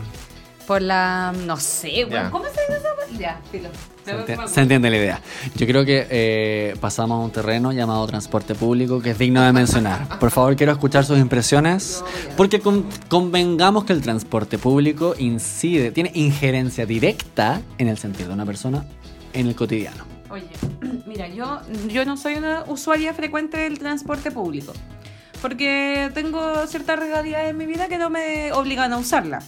por la. No sé, güey. ¿Cómo se dice esa? Ya, filo. Se enti- Se entiende la idea. Yo creo que eh, pasamos a un terreno llamado transporte público que es digno de mencionar. Por favor, quiero escuchar sus impresiones. Porque con- convengamos que el transporte público incide, tiene injerencia directa en el sentido de una persona en el cotidiano. Oye, mira, yo, yo no soy una usuaria frecuente del transporte público. Porque tengo ciertas regalías en mi vida que no me obligan a usarla.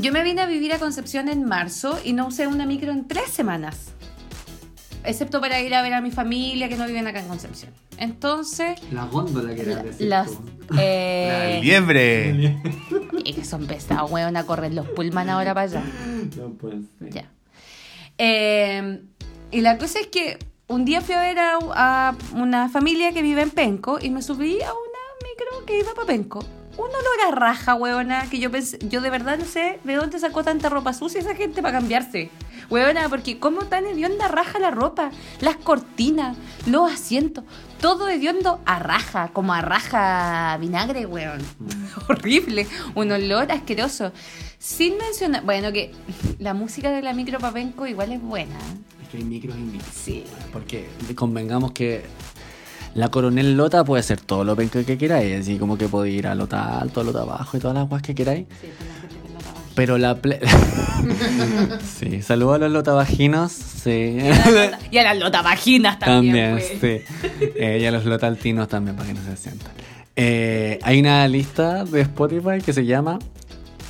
Yo me vine a vivir a Concepción en marzo y no usé una micro en tres semanas. Excepto para ir a ver a mi familia que no viven acá en Concepción. Entonces, La góndola que era las... eh, la liebre. y que son pesados, weón, a correr los pulman ahora para allá. Ya. Eh, y la cosa es que un día fui a ver a, a una familia que vive en Penco y me subí a una micro que iba para Penco. Un olor a raja, weona, que yo pensé, yo de verdad no sé de dónde sacó tanta ropa sucia esa gente para cambiarse. Weona, porque cómo tan hedionda raja la ropa, las cortinas, los asientos, todo hediondo a raja, como a raja vinagre, weón. Horrible, un olor asqueroso. Sin mencionar, bueno, que la música de la micro Papenco igual es buena. Es que hay micros y micros. Sí. Porque convengamos que la coronel Lota puede ser todo lo penca que queráis, así como que podéis ir a Lota alto, a Lota abajo y todas las guas que queráis. Sí. Pero la ple... sí, saludos a los lotabaginos, sí. Y a las lotavaginas también. también, pues. sí. Eh, y a los lotaltinos también, para que no se sientan. Eh, hay una lista de Spotify que se llama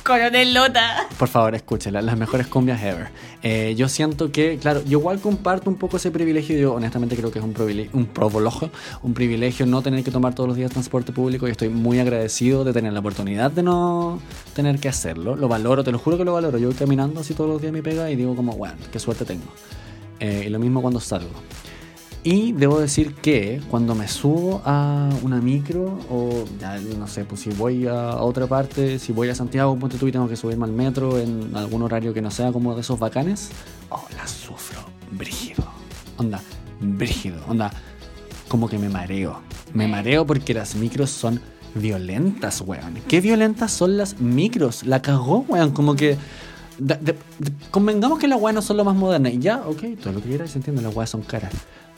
Coronel Lota. por favor, escúchela, las mejores cumbias ever. Eh, yo siento que, claro, yo igual comparto un poco ese privilegio. Yo honestamente creo que es un privilegio, un privilegio, un privilegio no tener que tomar todos los días transporte público y estoy muy agradecido de tener la oportunidad de no tener que hacerlo. Lo valoro, te lo juro que lo valoro. Yo voy caminando así todos los días mi pega y digo como, bueno, qué suerte tengo. Eh, y lo mismo cuando salgo. Y debo decir que cuando me subo a una micro o ya no sé, pues si voy a otra parte, si voy a Santiago, ponte tú y tengo que subirme al metro en algún horario que no sea como de esos bacanes, oh, la sufro, brígido. Onda, brígido, onda, como que me mareo. Me mareo porque las micros son violentas, weón. ¿Qué violentas son las micros? La cagó, weón, como que... de- de- de- convengamos que las weas no son lo más modernas. Y ya, ok, todo lo que quieras se entiende, las weas son caras.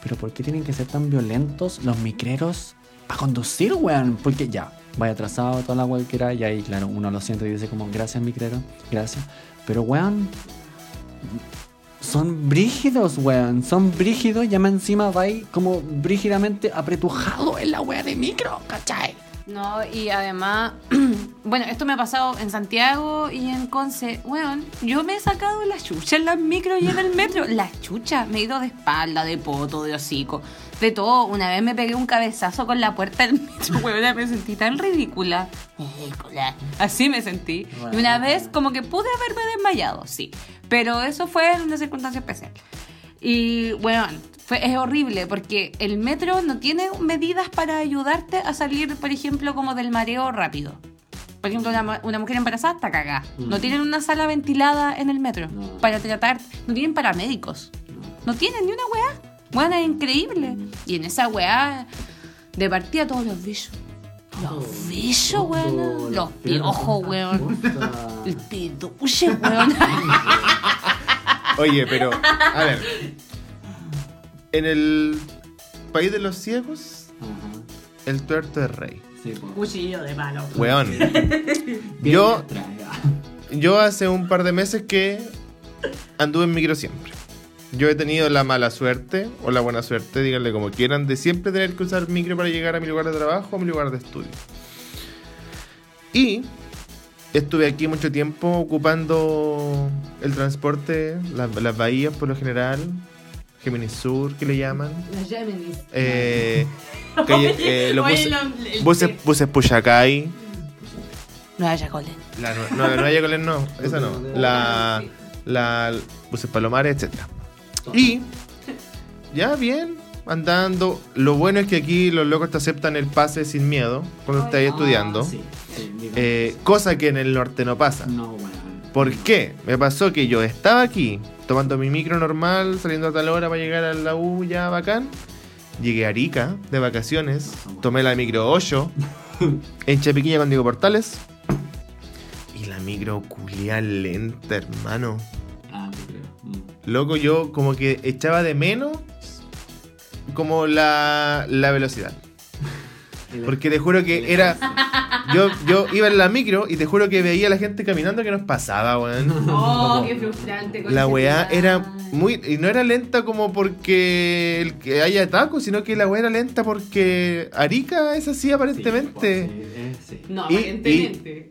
Pero ¿por qué tienen que ser tan violentos los micreros para conducir, weón? Porque ya, vaya atrasado, toda la weón que y ahí, claro, uno lo siente y dice como, gracias, micrero, gracias. Pero, weón, son brígidos, weón, son brígidos, ya más encima va ahí como brígidamente apretujado en la wea de micro, ¿cachai? No, y además, bueno, esto me ha pasado en Santiago y en Conce. Weón, yo me he sacado la chucha en las micros y en el metro. La chucha, me he ido de espalda, de poto, de hocico, de todo. Una vez me pegué un cabezazo con la puerta del metro, weón, me sentí tan ridícula. Ridícula. Así me sentí. Y una vez como que pude haberme desmayado, sí. Pero eso fue en una circunstancia especial. Y bueno, fue, es horrible porque el metro no tiene medidas para ayudarte a salir, por ejemplo, como del mareo rápido. Por ejemplo, una, una mujer embarazada está cagada. No Mm. tienen una sala ventilada en el metro No. para tratar. No tienen paramédicos. No tienen ni una weá. Weá, es increíble. Y en esa weá, de partida todos los bichos. Los bichos, weón. Los piojos, weón. El piduche, weón. Oye, pero, a ver. En el país de los ciegos, el tuerto es rey. Sí, po. Cuchillo de mano. Weón. Yo, yo hace un par de meses que anduve en micro siempre. Yo he tenido la mala suerte, o la buena suerte, díganle como quieran, de siempre tener que usar micro para llegar a mi lugar de trabajo o a mi lugar de estudio. Y estuve aquí mucho tiempo ocupando el transporte, las, las bahías por lo general, Géminis Sur, que le llaman. Las Géminis. Eh, calle- eh, los buses, buses, buses colen. La, no, no, la Nueva Yacolén no, esa no. La, la buses Palomares, etc. Y ya bien, andando. Lo bueno es que aquí los locos te aceptan el pase sin miedo cuando estás estudiando. Ah, sí, sí. Eh, cosa que en el norte no pasa. no, weón. ¿Por qué? Me pasó que yo estaba aquí tomando mi micro normal, saliendo a tal hora para llegar a la U ya bacán. Llegué a Arica de vacaciones, tomé la micro 8 en Chapiquilla con Diego Portales. Y la micro culia lenta, hermano. Ah. Mm. Loco, yo como que echaba de menos como la, la velocidad. Porque te juro que era. Yo, yo iba en la micro y te juro que veía a la gente caminando que nos pasaba, weón. Oh, qué frustrante. la weá era muy. Y no era lenta como porque el que haya tacos, sino que la weá era lenta porque Arica es así aparentemente. Sí, eh, sí. No, Y- aparentemente.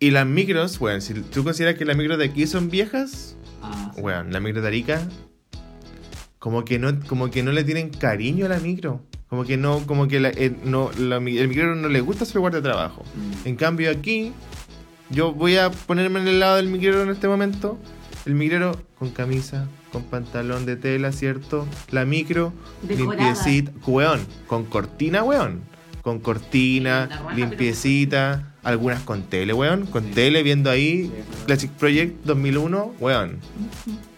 Y las micros, weón, si tú consideras que las micros de aquí son viejas, Ah, sí. weón, la micro de Arica. Como que no, como que no le tienen cariño a la micro. Como que no, como que la- eh, no, la mi- el no le gusta su lugar de trabajo. Mm. En cambio aquí, yo voy a ponerme en el lado del migrero en este momento. El migrero con camisa, con pantalón de tela, ¿cierto? La micro, Decorada. limpiecita, weón, con cortina, weón. Con cortina, limpiecita, algunas con tele, weón. Con Sí. tele, viendo ahí. Classic Project 2001, weón.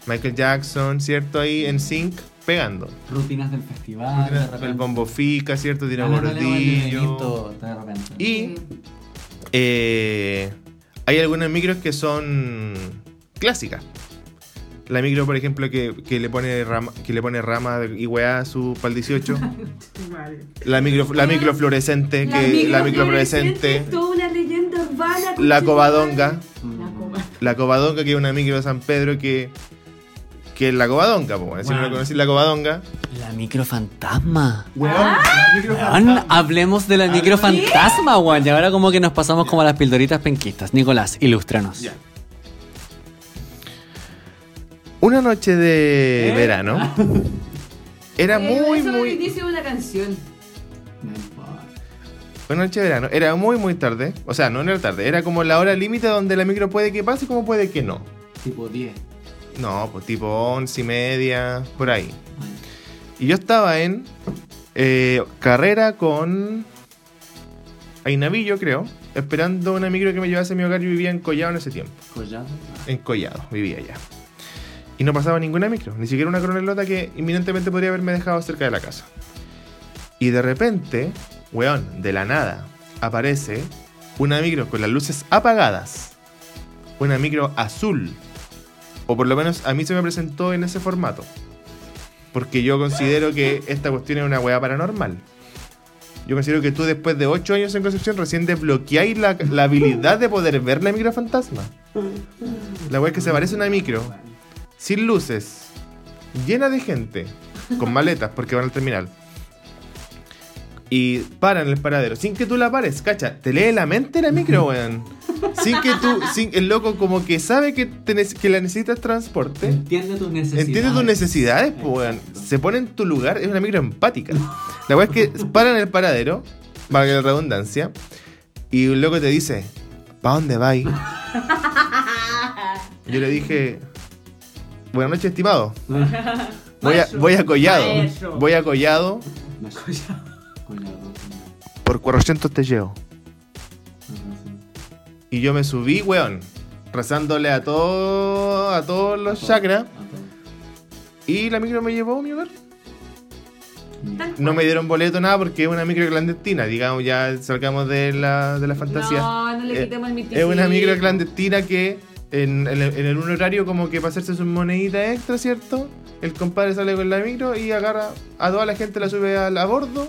Michael Jackson, ¿cierto? Ahí en sync, pegando. Rutinas del festival. de El repente. bombo fica, ¿cierto? Tira de repente. Y eh, hay algunas micros que son clásicas. La micro, por ejemplo, que, que le pone rama, que le pone rama y weá a su pal 18. La micro, la micro fluorescente, que la micro fluorescente. toda una. La. Mm. La cobadonga, que es una micro de San Pedro que. Que es la cobadonga, po, si no la conocís, la cobadonga. La microfantasma. Weón, Ah. hablemos de la microfantasma, weón. Y ahora como que nos pasamos como a las pildoritas penquistas. Nicolás, ilústranos. Ya. Una noche de ¿Eh? verano. Era Eh, muy, eso es el muy. inicio de una canción. Una noche de verano. Era muy, muy tarde. O sea, no era tarde. Era como la hora límite donde la micro puede que pase como puede que no. Tipo 10. No, pues tipo once y media, por ahí. Y yo estaba en eh, carrera con Ainavillo, creo, esperando una micro que me llevase a mi hogar. Yo vivía en Collado en ese tiempo. Collado. En Collado, vivía allá. Y no pasaba ninguna micro, ni siquiera una coronelota que inminentemente podría haberme dejado cerca de la casa. Y de repente, weón, de la nada, aparece una micro con las luces apagadas. Una micro azul. O por lo menos a mí se me presentó en ese formato. Porque yo considero que esta cuestión es una weá paranormal. Yo considero que tú después de 8 años en Concepción recién desbloqueáis la, la habilidad de poder ver la microfantasma. La weá es que se parece a una micro, sin luces, llena de gente, con maletas porque van al terminal. Y paran el paradero, sin que tú la pares, cacha, te lee la mente la micro, weón. Sin que tú, sin, el loco como que sabe que, te nece- que la necesitas transporte. Entiende tus necesidades. Entiende tus necesidades, pues, weón. Se pone en tu lugar, es una micro empática. La weá es que paran el paradero, valga la redundancia, y un loco te dice, ¿pa' dónde vais? Yo le dije, buenas noches, estimado. Voy a, voy a Collado. Voy a Collado, por 400 te llevo. Y yo me subí, weón, rezándole a todo, a todos los chakras. Y la micro me llevó a mi hogar. No me dieron boleto nada porque es una micro clandestina, digamos, ya salgamos de la, de la fantasía. No, no le Eh, quitemos el es misticismo. una micro clandestina que en, en el- en el un horario como que para hacerse sus moneditas extra, ¿cierto? El compadre sale con la micro y agarra a toda la gente, la sube al- a, bordo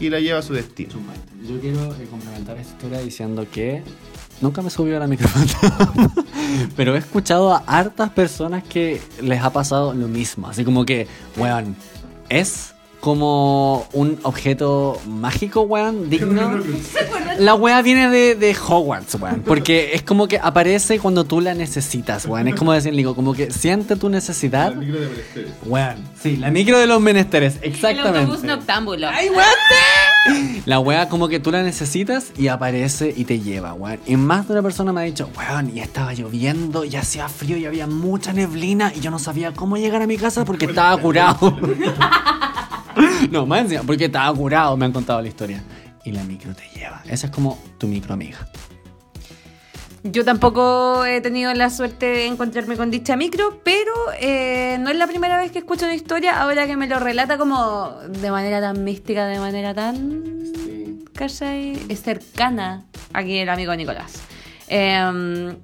y la lleva a su destino. Yo quiero eh, complementar esta historia diciendo que nunca me subió a la micrófono. Pero he escuchado a hartas personas que les ha pasado lo mismo. Así como que, weón, es como un objeto mágico, weón, digno. La wea viene de, de Hogwarts, weón. Porque es como que aparece cuando tú la necesitas, weón. Es como decir, digo, como que siente tu necesidad. Weón. Sí, la micro de los menesteres, El exactamente. autobús noctámbulo. ¡Ay, weón! La wea como que tú la necesitas y aparece y te lleva, weón. Y más de una persona me ha dicho, weón, y estaba lloviendo y hacía frío y había mucha neblina y yo no sabía cómo llegar a mi casa porque estaba curado. no, más encima, porque estaba curado, me han contado la historia. Y la micro te lleva. Esa es como tu micro amiga. Yo tampoco he tenido la suerte de encontrarme con dicha micro, pero eh, no es la primera vez que escucho una historia ahora que me lo relata como de manera tan mística, de manera tan ¿cachai? Es cercana aquí el amigo Nicolás. Eh,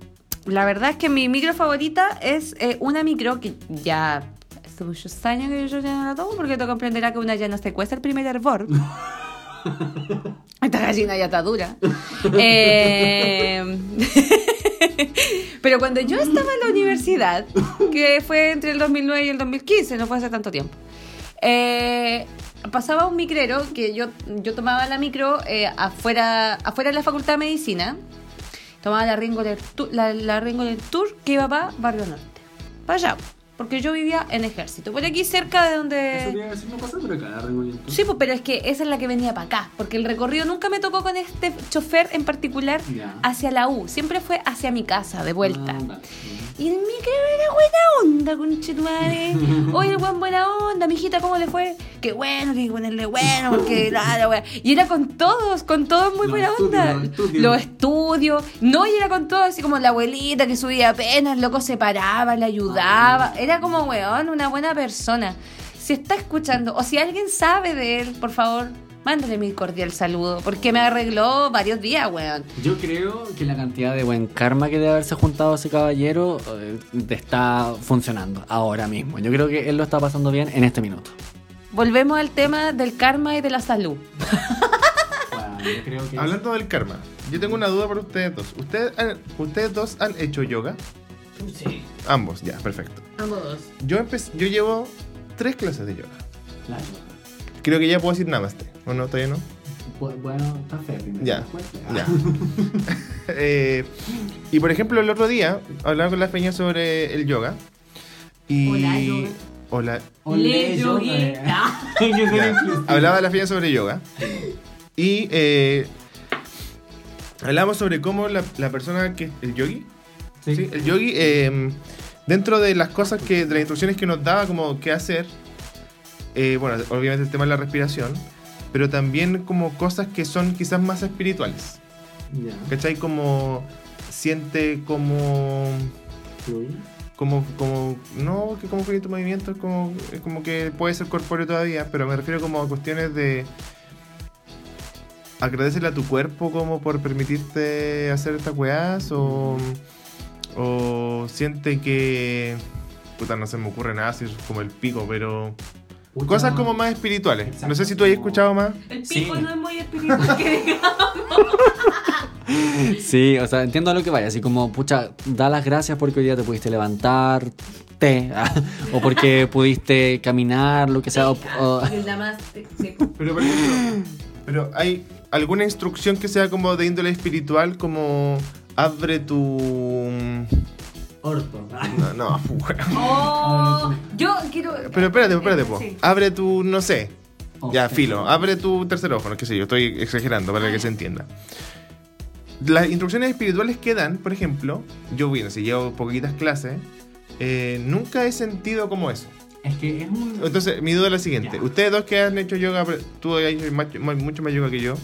la verdad es que mi micro favorita es eh, una micro que ya hace muchos años que yo ya no la tomo porque tú comprenderás que una ya no se cuesta el primer hervor. Esta gallina ya está dura. Eh, Pero cuando yo estaba en la universidad, que fue entre el 2009 y el 2015, no fue hace tanto tiempo, eh, pasaba un micrero que yo, yo tomaba la micro eh, afuera, afuera de la Facultad de Medicina. Tomaba la Ringo la, la Ringo Tour que iba para Barrio Norte. Para allá. Porque yo vivía en Ejército. Por aquí cerca de donde... Sí, pues, pero es que esa es la que venía para acá, porque el recorrido nunca me tocó con este chofer en particular hacia la U, siempre fue hacia mi casa, de Ah, vuelta. Y el micro era buena onda, conchetuare. Oye, el buen buena onda, mijita, ¿cómo le fue? Qué bueno, que ponerle bueno, porque la wea. Y era con todos, con todos muy Los buena estudios, onda. los estudios. Los estudios. No, y era con todos, así como la abuelita que subía apenas, el loco se paraba, le ayudaba. Era como, weón, una buena persona. Si está escuchando, o si alguien sabe de él, por favor, mándale mi cordial saludo, porque me arregló varios días, weón. Yo creo que la cantidad de buen karma que debe haberse juntado ese caballero eh, te está funcionando ahora mismo. Yo creo que él lo está pasando bien en este minuto. Volvemos al tema del karma y de la salud. yo creo que Hablando del karma, yo tengo una duda para ustedes dos. ¿Ustedes, han- ¿Ustedes dos han hecho yoga? Sí. Ambos, ya, perfecto. Ambos dos. Yo, empecé, yo llevo tres clases de yoga. La- Creo que ya puedo decir namaste. ¿O no? ¿Todavía no? Bu- Bueno, está feo primero. Ya, después- ya. Eh, y por ejemplo, el otro día hablaba con la feña sobre el yoga. Y. Hola, yoga. Hola. Yoguita. Hablaba la feña sobre yoga. Y eh, hablamos sobre cómo la, la persona que. El yogi. Sí. Sí, el yogi, eh, dentro de las cosas que, de las instrucciones que nos daba como qué hacer, eh, bueno, obviamente el tema de la respiración, pero también como cosas que son quizás más espirituales. Ya. ¿Cachai? Como siente como... Como, como, no, que como fluye tu movimiento, es como, es como que puede ser corpóreo todavía, pero me refiero como a cuestiones de agradecerle a tu cuerpo como por permitirte hacer estas weás o, o siente que, puta, no se me ocurre nada así como el pico, pero Cosas como más espirituales. No sé si tú hayas escuchado más. El Sí. pico no es muy espiritual que digamos. Sí, o sea, entiendo a lo que vaya. Así como, pucha, da las gracias porque hoy día te pudiste levantar, te, o porque pudiste caminar, lo que sea. o- o-. Pero, por ejemplo, pero hay alguna instrucción que sea como de índole espiritual, como abre tu. Orto. No, no, bueno. Oh, yo quiero. Pero espérate, espérate, po. Sí. Abre tu, no sé. Oh, Ya, filo. Abre tu tercer ojo, no qué sé yo, estoy exagerando para que se entienda. Las instrucciones espirituales que dan, por ejemplo, yo bien, si llevo poquitas clases, eh, nunca he sentido como eso. Es que es un. Entonces, mi duda es la siguiente. Ya. Ustedes dos que han hecho yoga, tú has hecho mucho más yoga que yo,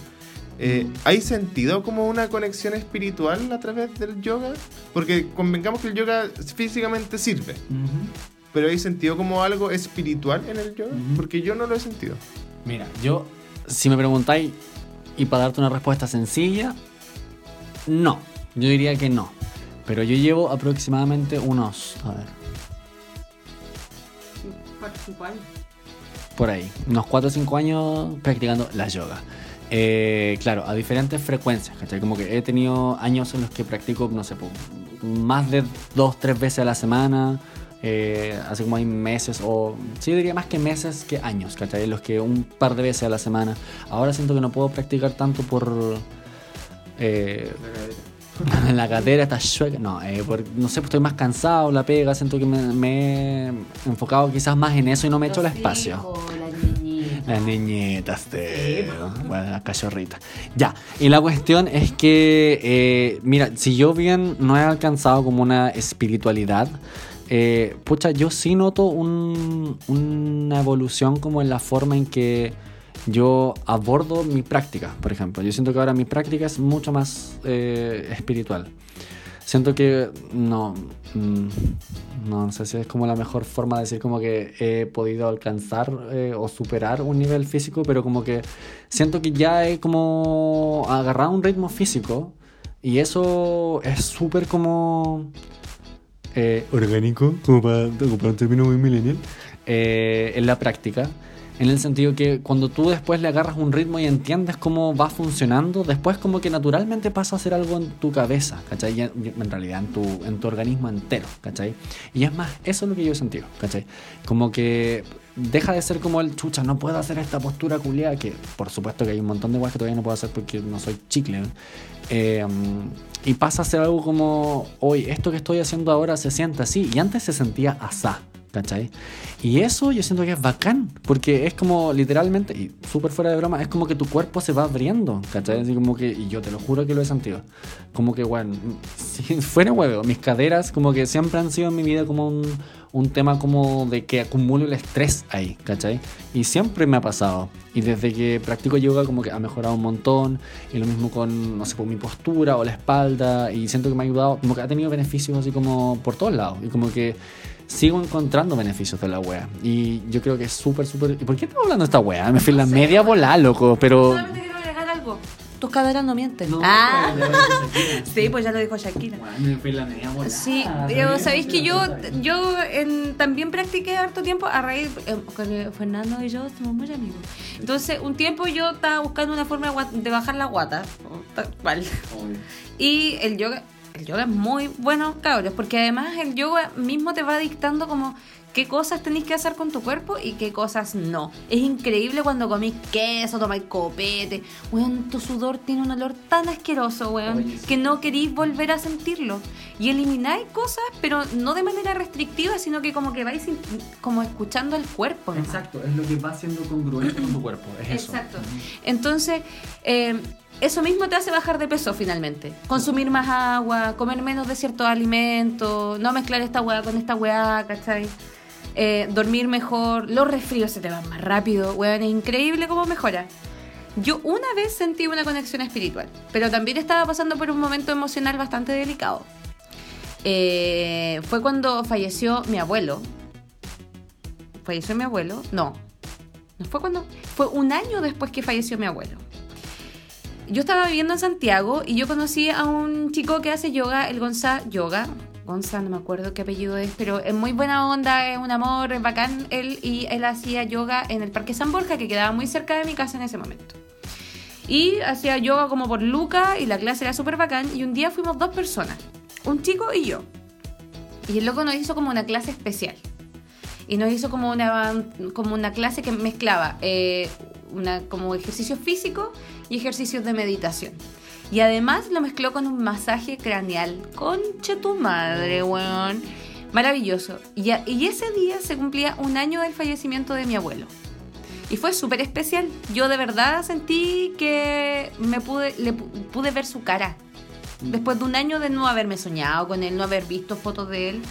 eh. ¿hay sentido como una conexión espiritual a través del yoga? Porque convengamos que el yoga físicamente sirve, pero ¿hay sentido como algo espiritual en el yoga? Porque yo no lo he sentido. Mira, yo, si me preguntáis, y para darte una respuesta sencilla, no. Yo diría que no. Pero yo llevo aproximadamente unos, a ver, por ahí, unos 4 o 5 años practicando la yoga. Eh, claro, a diferentes frecuencias, ¿cachai? Como que he tenido años en los que practico, no sé, más de 2, 3 veces a la semana. eh, así como hay meses, o sí diría más que meses que años, ¿cachai? En los que un par de veces a la semana. Ahora siento que no puedo practicar tanto por. eh, la cadera está chueca. No, eh, por- no sé, pues estoy más cansado, la pega, siento que me, me he enfocado quizás más en eso y no me he hecho el espacio. Las niñitas de. Bueno, las cachorritas. Ya, y la cuestión es que, eh, mira, si yo bien no he alcanzado como una espiritualidad, eh, pucha, yo sí noto un- una evolución como en la forma en que yo abordo mi práctica, por ejemplo. Yo siento que ahora mi práctica es mucho más eh, espiritual. Siento que no, mm, no sé si es como la mejor forma de decir como que he podido alcanzar eh, o superar un nivel físico, pero como que siento que ya he como agarrado un ritmo físico y eso es súper como eh, orgánico, como para ocupar un término muy millennial, eh, en la práctica. En el sentido que cuando tú después le agarras un ritmo y entiendes cómo va funcionando, después como que naturalmente pasa a ser algo en tu cabeza, ¿cachai? Y en, realidad en tu, en tu organismo entero, ¿cachai? Y es más, eso es lo que yo he sentido, ¿cachai? Como que deja de ser como el chucha, no puedo hacer esta postura culiada, que por supuesto que hay un montón de cosas que todavía no puedo hacer porque no soy chicle, ¿no? Eh, y pasa a ser algo como, hoy, esto que estoy haciendo ahora se siente así, y antes se sentía asá, ¿cachai? Y eso yo siento que es bacán, porque es como literalmente, y súper fuera de broma, es como que tu cuerpo se va abriendo, ¿cachai? Así como que, y yo te lo juro que lo he sentido, como que, bueno, si fuera huevo, mis caderas como que siempre han sido en mi vida como un, un tema como de que acumulo el estrés ahí, ¿cachai? Y siempre me ha pasado. Y desde que practico yoga como que ha mejorado un montón. Y lo mismo con, no sé, por mi postura o la espalda. Y siento que me ha ayudado, como que ha tenido beneficios así como por todos lados. Y como que sigo encontrando beneficios de la wea. Y yo creo que es súper, súper... ¿Y por qué estamos hablando de esta wea? Me fui en la media bola, loco, pero... Solamente quiero agregar algo. Tus caderas no mienten. No, ah, sí, pues ya lo dijo Shakira. Bueno, me fui en la media bola. Sí, pero sabéis que yo, yo en- también practiqué harto tiempo a raíz, eh, eh, Fernando y yo somos muy amigos. Entonces, un tiempo yo estaba buscando una forma de, bajar la guata, tal cual. Y el yoga, el yoga es muy bueno, cabros, porque además el yoga mismo te va dictando como qué cosas tenéis que hacer con tu cuerpo y qué cosas no. Es increíble cuando comís queso, tomáis copete. Weón, tu sudor tiene un olor tan asqueroso, weón, Oye, que no queréis volver a sentirlo. Y elimináis cosas, pero no de manera restrictiva, sino que como que vais como escuchando el cuerpo. nomás. Exacto, es lo que va siendo congruente con tu cuerpo, es eso. Exacto. Entonces, eh, eso mismo te hace bajar de peso finalmente. Consumir más agua, comer menos de ciertos alimentos, no mezclar esta weá con esta weá, ¿cachai? Eh, dormir mejor, los resfríos se te van más rápido, weón, es increíble cómo mejora. Yo una vez sentí una conexión espiritual, pero también estaba pasando por un momento emocional bastante delicado. Eh, fue cuando falleció mi abuelo. ¿Falleció mi abuelo? No. ¿No fue cuando? Fue un año después que falleció mi abuelo. Yo estaba viviendo en Santiago y yo conocí a un chico que hace yoga, el Gonza Yoga. Gonza, no me acuerdo qué apellido es, pero es muy buena onda, es un amor, es bacán él y él hacía yoga en el Parque San Borja, que quedaba muy cerca de mi casa en ese momento. Y hacía yoga como por Luca y la clase era súper bacán y un día fuimos dos personas, un chico y yo. Y el loco nos hizo como una clase especial. Y nos hizo como una, como una clase que mezclaba eh, una, como ejercicio físico y ejercicios de meditación. Y además lo mezcló con un masaje craneal. Conche tu madre, weón. Maravilloso. Y, y ese día se cumplía un año del fallecimiento de mi abuelo. Y fue súper especial. Yo de verdad sentí que me pude, le pu- pude ver su cara. Después de un año de no haberme soñado con él, no haber visto fotos de él.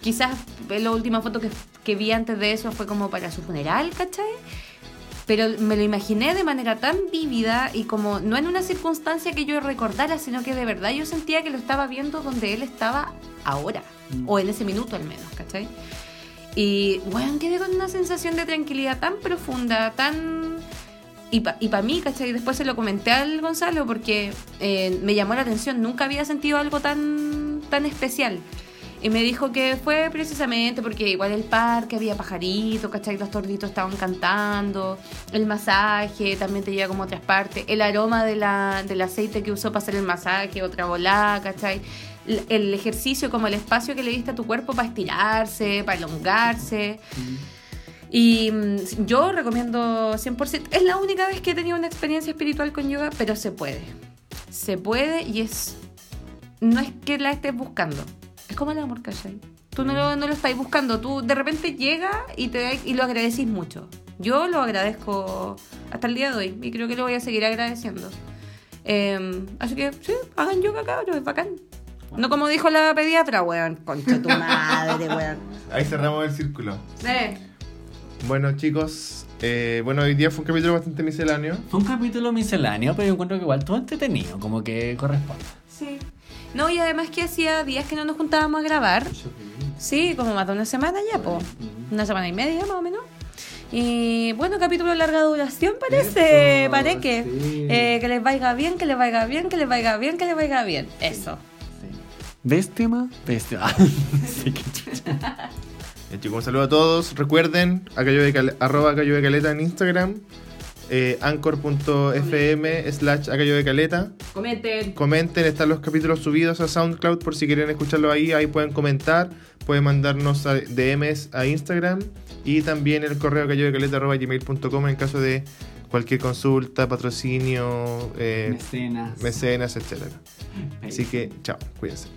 Quizás la última foto que, que vi antes de eso fue como para su funeral, ¿cachai? Pero me lo imaginé de manera tan vívida y como no en una circunstancia que yo recordara, sino que de verdad yo sentía que lo estaba viendo donde él estaba ahora, Mm. o en ese minuto al menos, ¿cachai? Y bueno, quedé con una sensación de tranquilidad tan profunda, tan... Y para mí, ¿cachai? Después se lo comenté al Gonzalo porque eh, me llamó la atención, nunca había sentido algo tan, tan especial. Y me dijo que fue precisamente porque igual el parque había pajaritos, ¿cachai? Los torditos estaban cantando, el masaje también te lleva como otras partes, el aroma de la, del aceite que usó para hacer el masaje, otra volada, ¿cachai? El, el ejercicio como el espacio que le diste a tu cuerpo para estirarse, para elongarse. Y mm, yo recomiendo 100%. Es la única vez que he tenido una experiencia espiritual con yoga, pero se puede. Se puede y es. No es que la estés buscando. Es como el amor, ¿cachai? Tú no lo, no lo estás buscando. Tú de repente llega y, te, y lo agradecís mucho. Yo lo agradezco hasta el día de hoy y creo que lo voy a seguir agradeciendo. Eh, así que sí, hagan yoga, cabros, es bacán. No como dijo la pediatra, weón. Concha tu madre, weón. Ahí cerramos el círculo. Sí. Bueno, chicos, eh, bueno, hoy día fue un capítulo bastante misceláneo. Fue un capítulo misceláneo, pero yo encuentro que igual todo entretenido, como que corresponde. Sí. No, y además que hacía días que no nos juntábamos a grabar. Sí, como más de una semana ya, po. Una semana y media más o menos. Y bueno, capítulo de larga duración parece, Eso, parece que. sí. Eh, que les vaya bien, que les vaya bien, que les vaya bien, que les vaya bien. Eso. ¿Ves tema? ¿Ves tema? sí, que chucha. Eh, chicos, un saludo a todos. Recuerden, a Cayo de Cale- arroba Cayo de Caleta en Instagram, eh, anchor.fm slash a Cayo de Caleta. Comenten. Comenten, están los capítulos subidos a SoundCloud por si quieren escucharlo ahí. Ahí pueden comentar, pueden mandarnos a- DMs a Instagram y también el correo gmail.com en caso de cualquier consulta, patrocinio, eh, Mecenas. mecenas, etc. Así que, chao, cuídense.